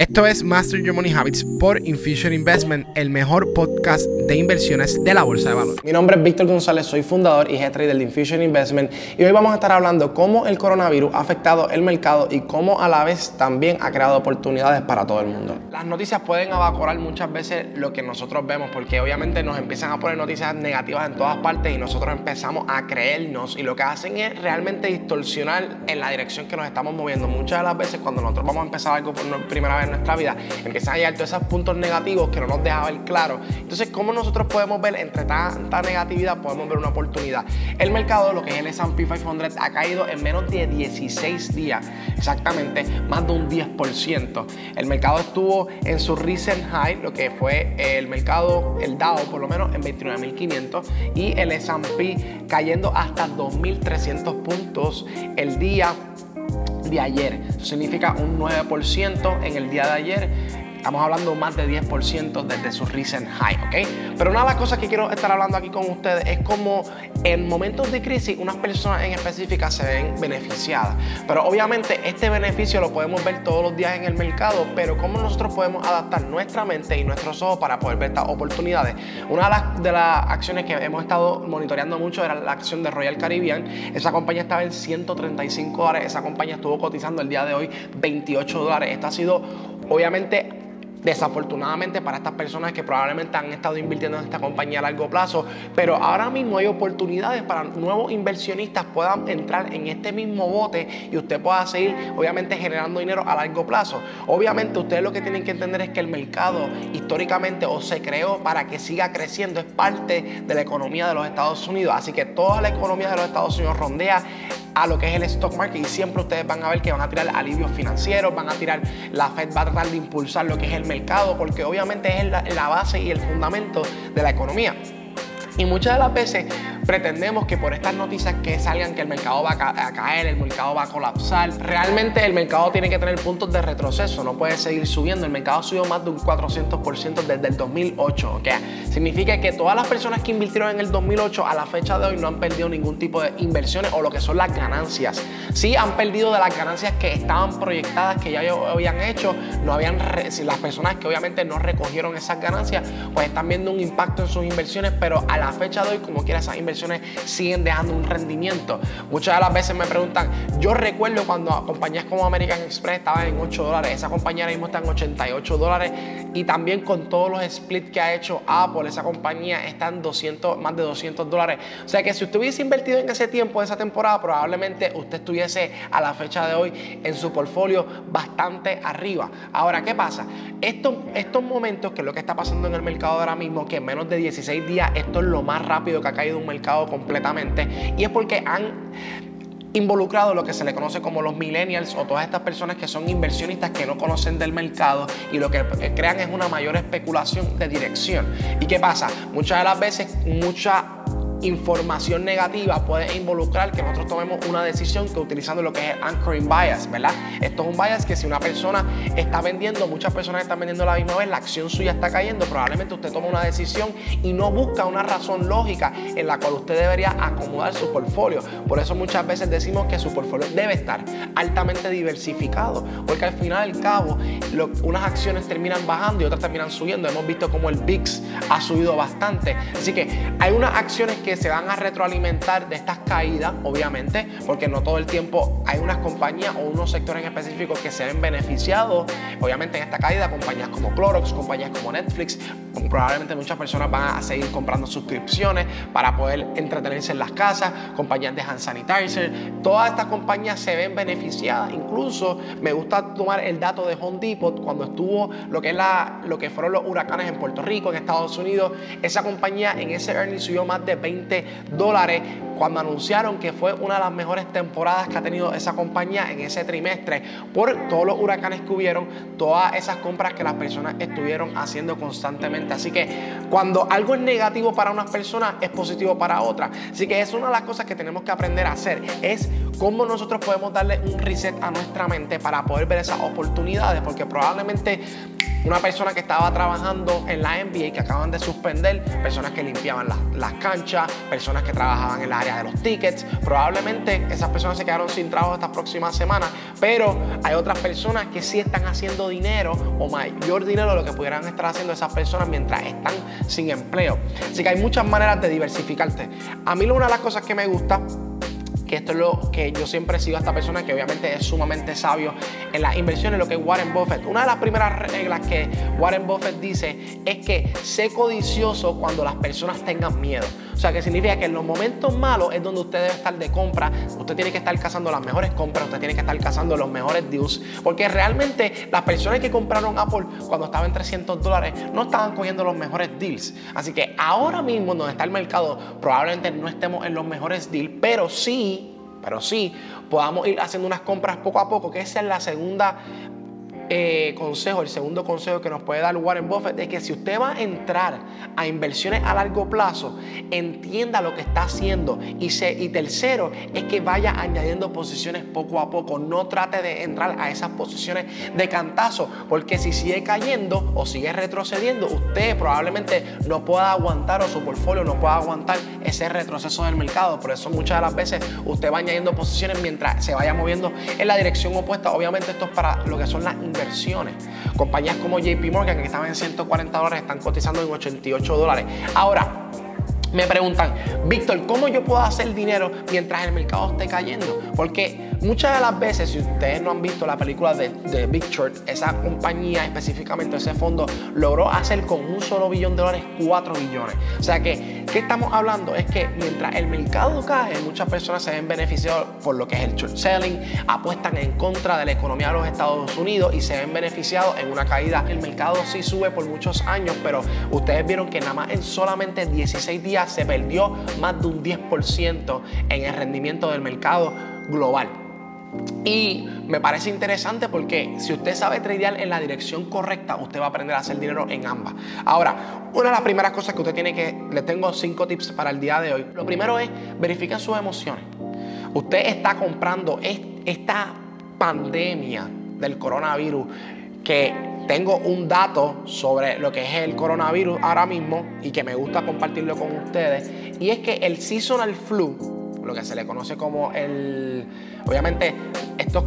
Esto es Master Your Money Habits por Infusion Investment, el mejor podcast de inversiones de la bolsa de valores. Mi nombre es Víctor González, soy fundador y head trader de Infusion Investment y hoy vamos a estar hablando cómo el coronavirus ha afectado el mercado y cómo a la vez también ha creado oportunidades para todo el mundo. Las noticias pueden evaporar muchas veces lo que nosotros vemos porque obviamente nos empiezan a poner noticias negativas en todas partes y nosotros empezamos a creernos y lo que hacen es realmente distorsionar en la dirección que nos estamos moviendo. Muchas de las veces cuando nosotros vamos a empezar algo por primera vez nuestra vida, empiezan a llegar todos esos puntos negativos que no nos deja ver claro. Entonces, ¿cómo nosotros podemos ver entre tanta negatividad, podemos ver una oportunidad? El mercado, lo que es el S&P 500, ha caído en menos de 16 días, exactamente más de un 10%. El mercado estuvo en su recent high, lo que fue el mercado, el Dow por lo menos en 29.500 y el S&P cayendo hasta 2.300 puntos el día de ayer. Eso significa un 9% en el día de ayer Estamos hablando más de 10% desde su recent high, ¿ok? Pero una de las cosas que quiero estar hablando aquí con ustedes es como en momentos de crisis unas personas en específica se ven beneficiadas. Pero obviamente este beneficio lo podemos ver todos los días en el mercado, pero cómo nosotros podemos adaptar nuestra mente y nuestros ojos para poder ver estas oportunidades. Una de las, de las acciones que hemos estado monitoreando mucho era la acción de Royal Caribbean. Esa compañía estaba en 135 dólares, esa compañía estuvo cotizando el día de hoy 28 dólares. Esto ha sido obviamente desafortunadamente para estas personas que probablemente han estado invirtiendo en esta compañía a largo plazo, pero ahora mismo hay oportunidades para nuevos inversionistas puedan entrar en este mismo bote y usted pueda seguir obviamente generando dinero a largo plazo. Obviamente ustedes lo que tienen que entender es que el mercado históricamente o se creó para que siga creciendo, es parte de la economía de los Estados Unidos, así que toda la economía de los Estados Unidos rondea a lo que es el stock market y siempre ustedes van a ver que van a tirar alivios financieros, van a tirar, la Fed va a tratar de impulsar lo que es el mercado porque obviamente es la base y el fundamento de la economía. Y muchas de las veces pretendemos que por estas noticias que salgan que el mercado va a caer, el mercado va a colapsar, realmente el mercado tiene que tener puntos de retroceso, no puede seguir subiendo. El mercado ha subido más de un 400% desde el 2008. ¿ok? Significa que todas las personas que invirtieron en el 2008 a la fecha de hoy no han perdido ningún tipo de inversiones o lo que son las ganancias. Sí han perdido de las ganancias que estaban proyectadas, que ya habían hecho, no habían las personas que obviamente no recogieron esas ganancias, pues están viendo un impacto en sus inversiones, pero a la fecha de hoy, como quiera, esas inversiones siguen dejando un rendimiento. Muchas de las veces me preguntan, yo recuerdo cuando compañías como American Express estaban en 8 dólares, esa compañía ahora mismo está en 88 dólares y también con todos los splits que ha hecho Apple, esa compañía está en 200, más de 200 dólares. O sea que si usted hubiese invertido en ese tiempo, esa temporada, probablemente usted estuviese a la fecha de hoy en su portfolio bastante arriba. Ahora, ¿qué pasa? Estos, estos momentos, que es lo que está pasando en el mercado ahora mismo, que en menos de 16 días esto es lo más rápido que ha caído un mercado completamente. Y es porque han involucrado lo que se le conoce como los millennials o todas estas personas que son inversionistas que no conocen del mercado y lo que crean es una mayor especulación de dirección. ¿Y qué pasa? Muchas de las veces, mucha información negativa puede involucrar que nosotros tomemos una decisión que utilizando lo que es anchoring bias, ¿verdad? Esto es un bias que si una persona está vendiendo, muchas personas están vendiendo la misma vez, la acción suya está cayendo, probablemente usted toma una decisión y no busca una razón lógica en la cual usted debería acomodar su portfolio. Por eso muchas veces decimos que su portfolio debe estar altamente diversificado, porque al final y al cabo unas acciones terminan bajando y otras terminan subiendo. Hemos visto como el VIX ha subido bastante. Así que hay unas acciones que se van a retroalimentar de estas caídas, obviamente, porque no todo el tiempo hay unas compañías o unos sectores en específico que se ven beneficiados, obviamente, en esta caída, compañías como Clorox, compañías como Netflix, probablemente muchas personas van a seguir comprando suscripciones para poder entretenerse en las casas, compañías de hand sanitizer, todas estas compañías se ven beneficiadas, incluso me gusta tomar el dato de Home Depot cuando estuvo lo que es la, lo que fueron los huracanes en Puerto Rico, en Estados Unidos, esa compañía en ese earning subió más de 20 dólares cuando anunciaron que fue una de las mejores temporadas que ha tenido esa compañía en ese trimestre por todos los huracanes que hubieron, todas esas compras que las personas estuvieron haciendo constantemente. Así que cuando algo es negativo para unas personas, es positivo para otras. Así que es una de las cosas que tenemos que aprender a hacer, es cómo nosotros podemos darle un reset a nuestra mente para poder ver esas oportunidades, porque probablemente una persona que estaba trabajando en la NBA que acaban de suspender, personas que limpiaban las, canchas, personas que trabajaban en el área de los tickets. Probablemente esas personas se quedaron sin trabajo estas próximas semanas, pero hay otras personas que sí están haciendo dinero o mayor dinero de lo que pudieran estar haciendo esas personas mientras están sin empleo. Así que hay muchas maneras de diversificarte. A mí una de las cosas que me gusta que esto es lo que yo siempre sigo a esta persona que obviamente es sumamente sabio en las inversiones, lo que es Warren Buffett. Una de las primeras reglas que Warren Buffett dice es que sé codicioso cuando las personas tengan miedo. O sea, que significa que en los momentos malos es donde usted debe estar de compra, usted tiene que estar cazando las mejores compras, usted tiene que estar cazando los mejores deals, porque realmente las personas que compraron Apple cuando estaba en 300 dólares no estaban cogiendo los mejores deals. Así que ahora mismo donde está el mercado probablemente no estemos en los mejores deals, pero sí pero sí podamos ir haciendo unas compras poco a poco, que esa es la segunda eh, consejo, el segundo consejo que nos puede dar Warren Buffett es que si usted va a entrar a inversiones a largo plazo, entienda lo que está haciendo. Y, y tercero es que vaya añadiendo posiciones poco a poco. No trate de entrar a esas posiciones de cantazo, porque si sigue cayendo o sigue retrocediendo, usted probablemente no pueda aguantar o su portfolio no pueda aguantar ese retroceso del mercado. Por eso muchas de las veces usted va añadiendo posiciones mientras se vaya moviendo en la dirección opuesta. Obviamente esto es para lo que son las inversiones Compañías como JP Morgan, que estaban en 140 dólares, están cotizando en 88 dólares. Ahora, me preguntan, Víctor, ¿cómo yo puedo hacer dinero mientras el mercado esté cayendo? Porque muchas de las veces, si ustedes no han visto la película de, de Big Short, esa compañía específicamente, ese fondo, logró hacer con un solo billón de dólares 4 billones. O sea que, ¿qué estamos hablando? Es que mientras el mercado cae, muchas personas se ven beneficiados por lo que es el short selling, apuestan en contra de la economía de los Estados Unidos y se ven beneficiados en una caída. El mercado sí sube por muchos años, pero ustedes vieron que nada más en solamente 16 días se perdió más de un 10% en el rendimiento del mercado global. Y me parece interesante porque si usted sabe tradear en la dirección correcta, usted va a aprender a hacer dinero en ambas. Ahora, una de las primeras cosas que usted tiene que, le tengo cinco tips para el día de hoy. Lo primero es verifiquen sus emociones. Usted está comprando esta pandemia del coronavirus que tengo un dato sobre lo que es el coronavirus ahora mismo y que me gusta compartirlo con ustedes. Y es que el seasonal flu, lo que se le conoce como el. Obviamente, estas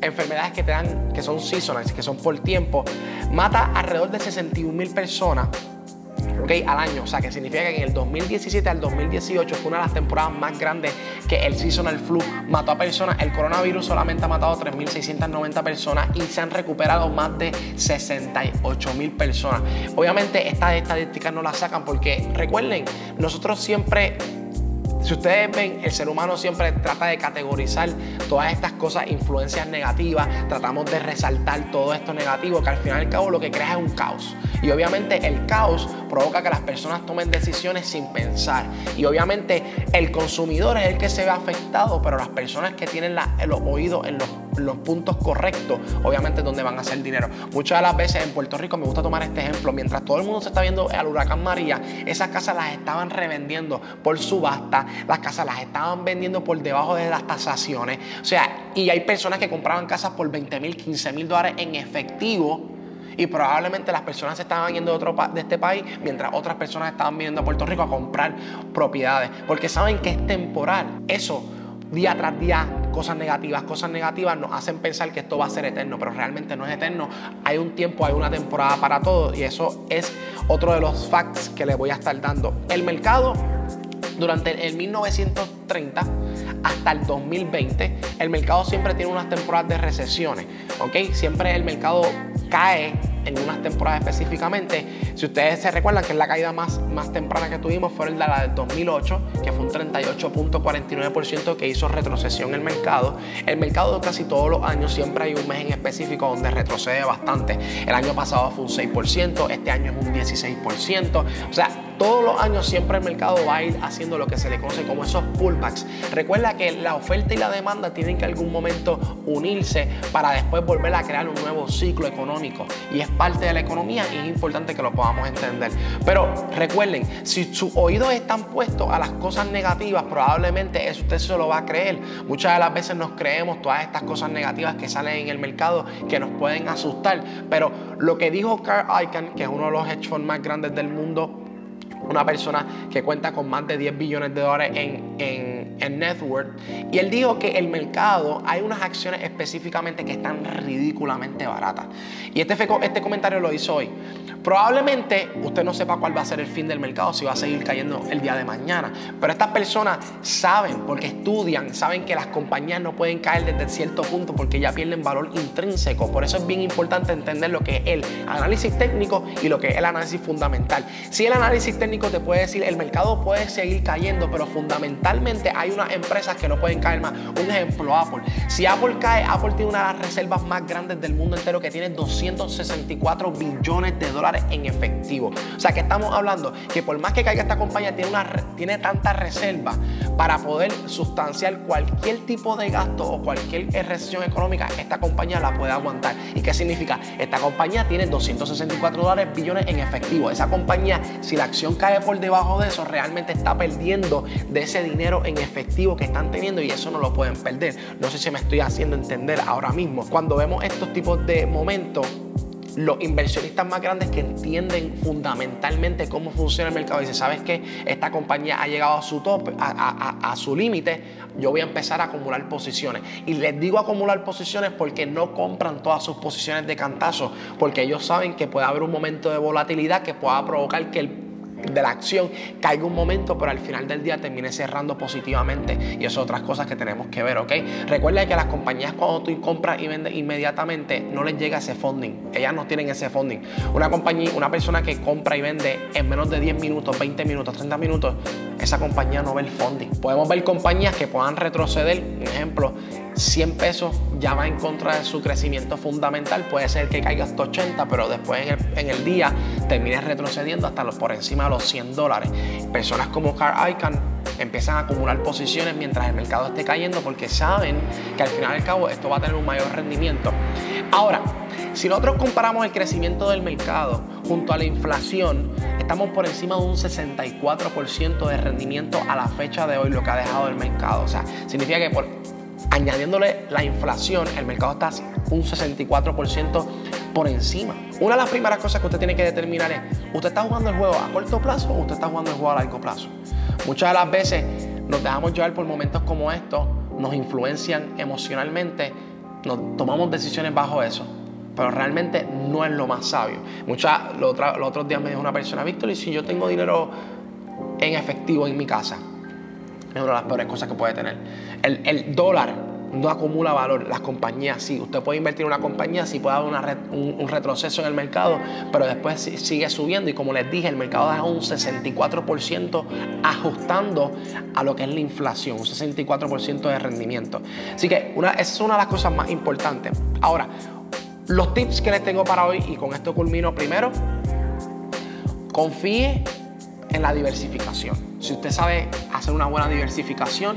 enfermedades que te dan, que son seasonales, que son por tiempo, mata alrededor de 61 mil personas al año. O sea, que significa que en el 2017 al 2018 fue una de las temporadas más grandes que el seasonal flu mató a personas. El coronavirus solamente ha matado a 3.690 personas y se han recuperado más de 68.000 personas. Obviamente estas estadísticas no las sacan porque recuerden, nosotros siempre si ustedes ven, el ser humano siempre trata de categorizar todas estas cosas, influencias negativas, tratamos de resaltar todo esto negativo, que al final y al cabo lo que crea es un caos. Y obviamente el caos provoca que las personas tomen decisiones sin pensar. Y obviamente el consumidor es el que se ve afectado, pero las personas que tienen los oídos en los puntos correctos, obviamente donde van a hacer dinero. Muchas de las veces en Puerto Rico me gusta tomar este ejemplo, mientras todo el mundo se está viendo al huracán María, esas casas las estaban revendiendo por subasta, las casas las estaban vendiendo por debajo de las tasaciones, o sea, y hay personas que compraban casas por 20 mil, 15 mil dólares en efectivo. Y probablemente las personas se estaban yendo de, otro de este país mientras otras personas estaban viniendo a Puerto Rico a comprar propiedades. Porque saben que es temporal. Eso día tras día cosas negativas, cosas negativas nos hacen pensar que esto va a ser eterno, pero realmente no es eterno. Hay un tiempo, hay una temporada para todo y eso es otro de los facts que les voy a estar dando. El mercado durante el 1930 hasta el 2020, el mercado siempre tiene unas temporadas de recesiones, ¿ok? Siempre el mercado cae en unas temporadas específicamente. Si ustedes se recuerdan que es la caída más, más temprana que tuvimos fue la del 2008, que fue un 38.49% que hizo retrocesión en el mercado. El mercado casi todos los años siempre hay un mes en específico donde retrocede bastante. El año pasado fue un 6%, este año es un 16%. O sea, todos los años siempre el mercado va a ir haciendo lo que se le conoce como esos pullbacks. Recuerda que la oferta y la demanda tienen que algún momento unirse para después volver a crear un nuevo ciclo económico y es parte de la economía y es importante que lo podamos entender. Pero recuerden, si sus oídos están puestos a las cosas negativas, probablemente eso usted se lo va a creer. Muchas de las veces nos creemos todas estas cosas negativas que salen en el mercado que nos pueden asustar, pero lo que dijo Carl Icahn, que es uno de los hedge funds más grandes del mundo, una persona que cuenta con más de 10 billones de dólares en, en, en net worth. Y él dijo que el mercado, hay unas acciones específicamente que están ridículamente baratas. Y este, este comentario lo hizo hoy. Probablemente usted no sepa cuál va a ser el fin del mercado, si va a seguir cayendo el día de mañana. Pero estas personas saben, porque estudian, saben que las compañías no pueden caer desde cierto punto porque ya pierden valor intrínseco. Por eso es bien importante entender lo que es el análisis técnico y lo que es el análisis fundamental. Si el análisis técnico te puede decir el mercado puede seguir cayendo, pero fundamentalmente hay unas empresas que no pueden caer más. Un ejemplo, Apple. Si Apple cae, Apple tiene una de las reservas más grandes del mundo entero que tiene 264 billones de dólares en efectivo. O sea que estamos hablando que por más que caiga esta compañía, tiene, una, tiene tanta reserva para poder sustanciar cualquier tipo de gasto o cualquier recesión económica, esta compañía la puede aguantar. ¿Y qué significa? Esta compañía tiene 264 dólares billones en efectivo. Esa compañía, si la acción cae por debajo de eso, realmente está perdiendo de ese dinero en efectivo que están teniendo y eso no lo pueden perder. No sé si me estoy haciendo entender ahora mismo. Cuando vemos estos tipos de momentos, los inversionistas más grandes que entienden fundamentalmente cómo funciona el mercado. Dicen, ¿sabes qué? Esta compañía ha llegado a su tope, a, su límite, yo voy a empezar a acumular posiciones. Y les digo acumular posiciones porque no compran todas sus posiciones de cantazo, porque ellos saben que puede haber un momento de volatilidad que pueda provocar que el de la acción caiga un momento, pero al final del día termine cerrando positivamente. Y eso es otras cosas que tenemos que ver, ¿ok? Recuerda que las compañías cuando tú compras y vendes inmediatamente no les llega ese funding. Ellas no tienen ese funding. Una compañía, una persona que compra y vende en menos de 10 minutos, 20 minutos, 30 minutos, esa compañía no ve el funding. Podemos ver compañías que puedan retroceder, por ejemplo, 100 pesos ya va en contra de su crecimiento fundamental. Puede ser que caiga hasta 80, pero después en el, día termine retrocediendo hasta por encima de los 100 dólares. Personas como Carl Icahn empiezan a acumular posiciones mientras el mercado esté cayendo porque saben que al final del cabo esto va a tener un mayor rendimiento. Ahora, si nosotros comparamos el crecimiento del mercado junto a la inflación, estamos por encima de un 64% de rendimiento a la fecha de hoy, lo que ha dejado el mercado. O sea, significa que por añadiéndole la inflación, el mercado está un 64% por encima. Una de las primeras cosas que usted tiene que determinar es, ¿usted está jugando el juego a corto plazo o usted está jugando el juego a largo plazo? Muchas de las veces nos dejamos llevar por momentos como estos, nos influencian emocionalmente, nos tomamos decisiones bajo eso pero realmente no es lo más sabio. Muchas, los, otros días me dijo una persona, Víctor, y si yo tengo dinero en efectivo en mi casa, es una de las peores cosas que puede tener. El, dólar no acumula valor, las compañías sí. Usted puede invertir en una compañía, sí puede haber un, retroceso en el mercado, pero después sigue subiendo y como les dije, el mercado da un 64% ajustando a lo que es la inflación, un 64% de rendimiento. Así que una, esa es una de las cosas más importantes. Ahora, los tips que les tengo para hoy y con esto culmino primero, confíe en la diversificación. Si usted sabe hacer una buena diversificación,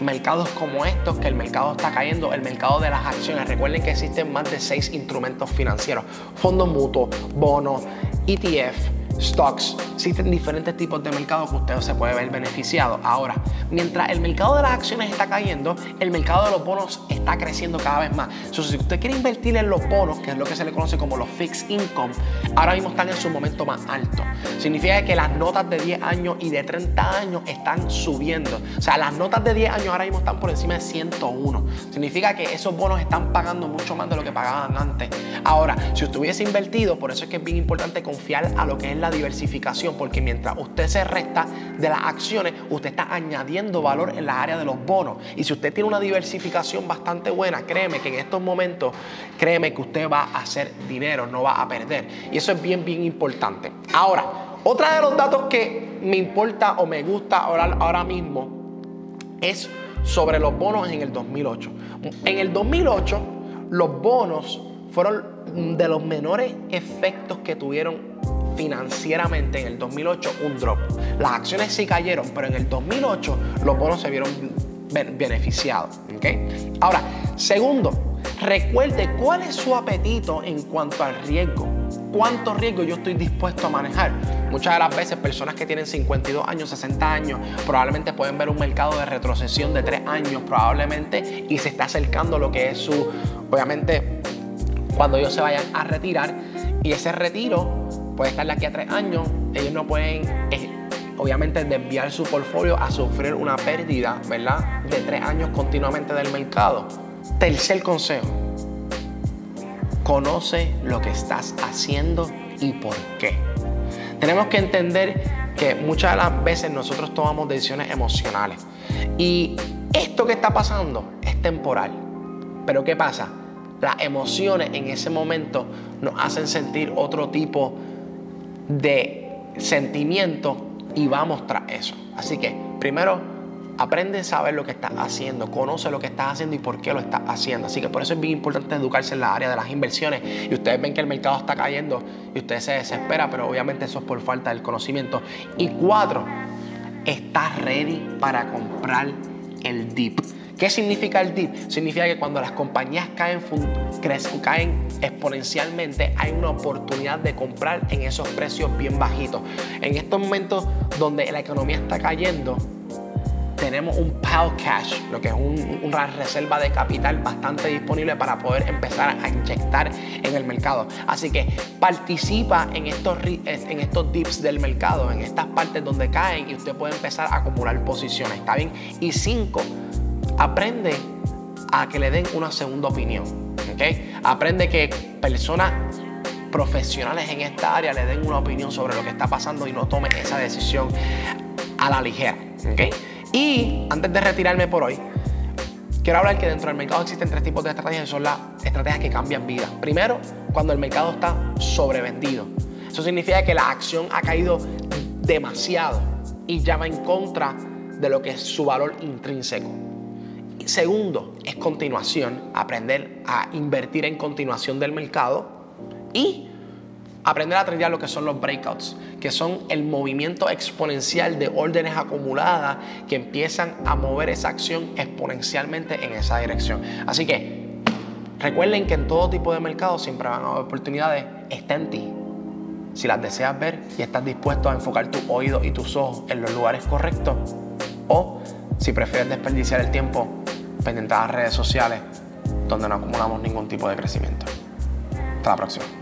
mercados como estos, que el mercado está cayendo, el mercado de las acciones, recuerden que existen más de seis instrumentos financieros, fondos mutuos, bonos, ETF, stocks. Existen diferentes tipos de mercados que usted se puede ver beneficiado. Ahora, mientras el mercado de las acciones está cayendo, el mercado de los bonos está creciendo cada vez más. Entonces, si usted quiere invertir en los bonos, que es lo que se le conoce como los fixed income, ahora mismo están en su momento más alto. Significa que las notas de 10 años y de 30 años están subiendo. O sea, las notas de 10 años ahora mismo están por encima de 101. Significa que esos bonos están pagando mucho más de lo que pagaban antes. Ahora, si usted hubiese invertido, por eso es que es bien importante confiar a lo que es la diversificación, porque mientras usted se resta de las acciones, usted está añadiendo valor en la área de los bonos. Y si usted tiene una diversificación bastante buena, créeme que en estos momentos, créeme que usted va a hacer dinero, no va a perder. Y eso es bien, bien importante. Ahora, otra de los datos que me importa o me gusta ahora, ahora mismo es sobre los bonos en el 2008. En el 2008, los bonos fueron de los menores efectos que tuvieron financieramente en el 2008 un drop. Las acciones sí cayeron, pero en el 2008 los bonos se vieron beneficiados. ¿okay? Ahora, segundo, recuerde cuál es su apetito en cuanto al riesgo. ¿Cuánto riesgo yo estoy dispuesto a manejar? Muchas de las veces personas que tienen 52 años, 60 años, probablemente pueden ver un mercado de retrocesión de 3 años probablemente y se está acercando lo que es su, obviamente, cuando ellos se vayan a retirar y ese retiro puede estar de aquí a 3 años, ellos no pueden... Eh, obviamente desviar su portfolio a sufrir una pérdida, ¿verdad? De tres años continuamente del mercado. Tercer consejo, conoce lo que estás haciendo y por qué. Tenemos que entender que muchas de las veces nosotros tomamos decisiones emocionales y esto que está pasando es temporal. Pero ¿qué pasa? Las emociones en ese momento nos hacen sentir otro tipo de sentimiento y vamos tras eso. Así que primero Aprende a saber lo que estás haciendo, conoce lo que estás haciendo y por qué lo estás haciendo. Así que por eso es bien importante educarse en la área de las inversiones. Y ustedes ven que el mercado está cayendo y usted se desespera, pero obviamente eso es por falta del conocimiento. Y cuatro, estás ready para comprar el dip. ¿Qué significa el dip? Significa que cuando las compañías caen, crecen, caen exponencialmente, hay una oportunidad de comprar en esos precios bien bajitos. En estos momentos donde la economía está cayendo, tenemos un pile cash, lo que es una reserva de capital bastante disponible para poder empezar a inyectar en el mercado. Así que participa en estos, en estos dips del mercado, en estas partes donde caen y usted puede empezar a acumular posiciones, ¿está bien? Y cinco, aprende a que le den una segunda opinión, ¿ok? Aprende que personas profesionales en esta área le den una opinión sobre lo que está pasando y no tome esa decisión a la ligera, ¿ok? Y antes de retirarme por hoy, quiero hablar que dentro del mercado existen tres tipos de estrategias que son las estrategias que cambian vidas. Primero, cuando el mercado está sobrevendido. Eso significa que la acción ha caído demasiado y ya va en contra de lo que es su valor intrínseco. Segundo, es continuación, aprender a invertir en continuación del mercado. Y aprender a tradear lo que son los breakouts, que son el movimiento exponencial de órdenes acumuladas que empiezan a mover esa acción exponencialmente en esa dirección. Así que recuerden que en todo tipo de mercado siempre van a haber oportunidades, está en ti. Si las deseas ver y estás dispuesto a enfocar tus oídos y tus ojos en los lugares correctos, o si prefieres desperdiciar el tiempo pendiente a las redes sociales donde no acumulamos ningún tipo de crecimiento. Hasta la próxima.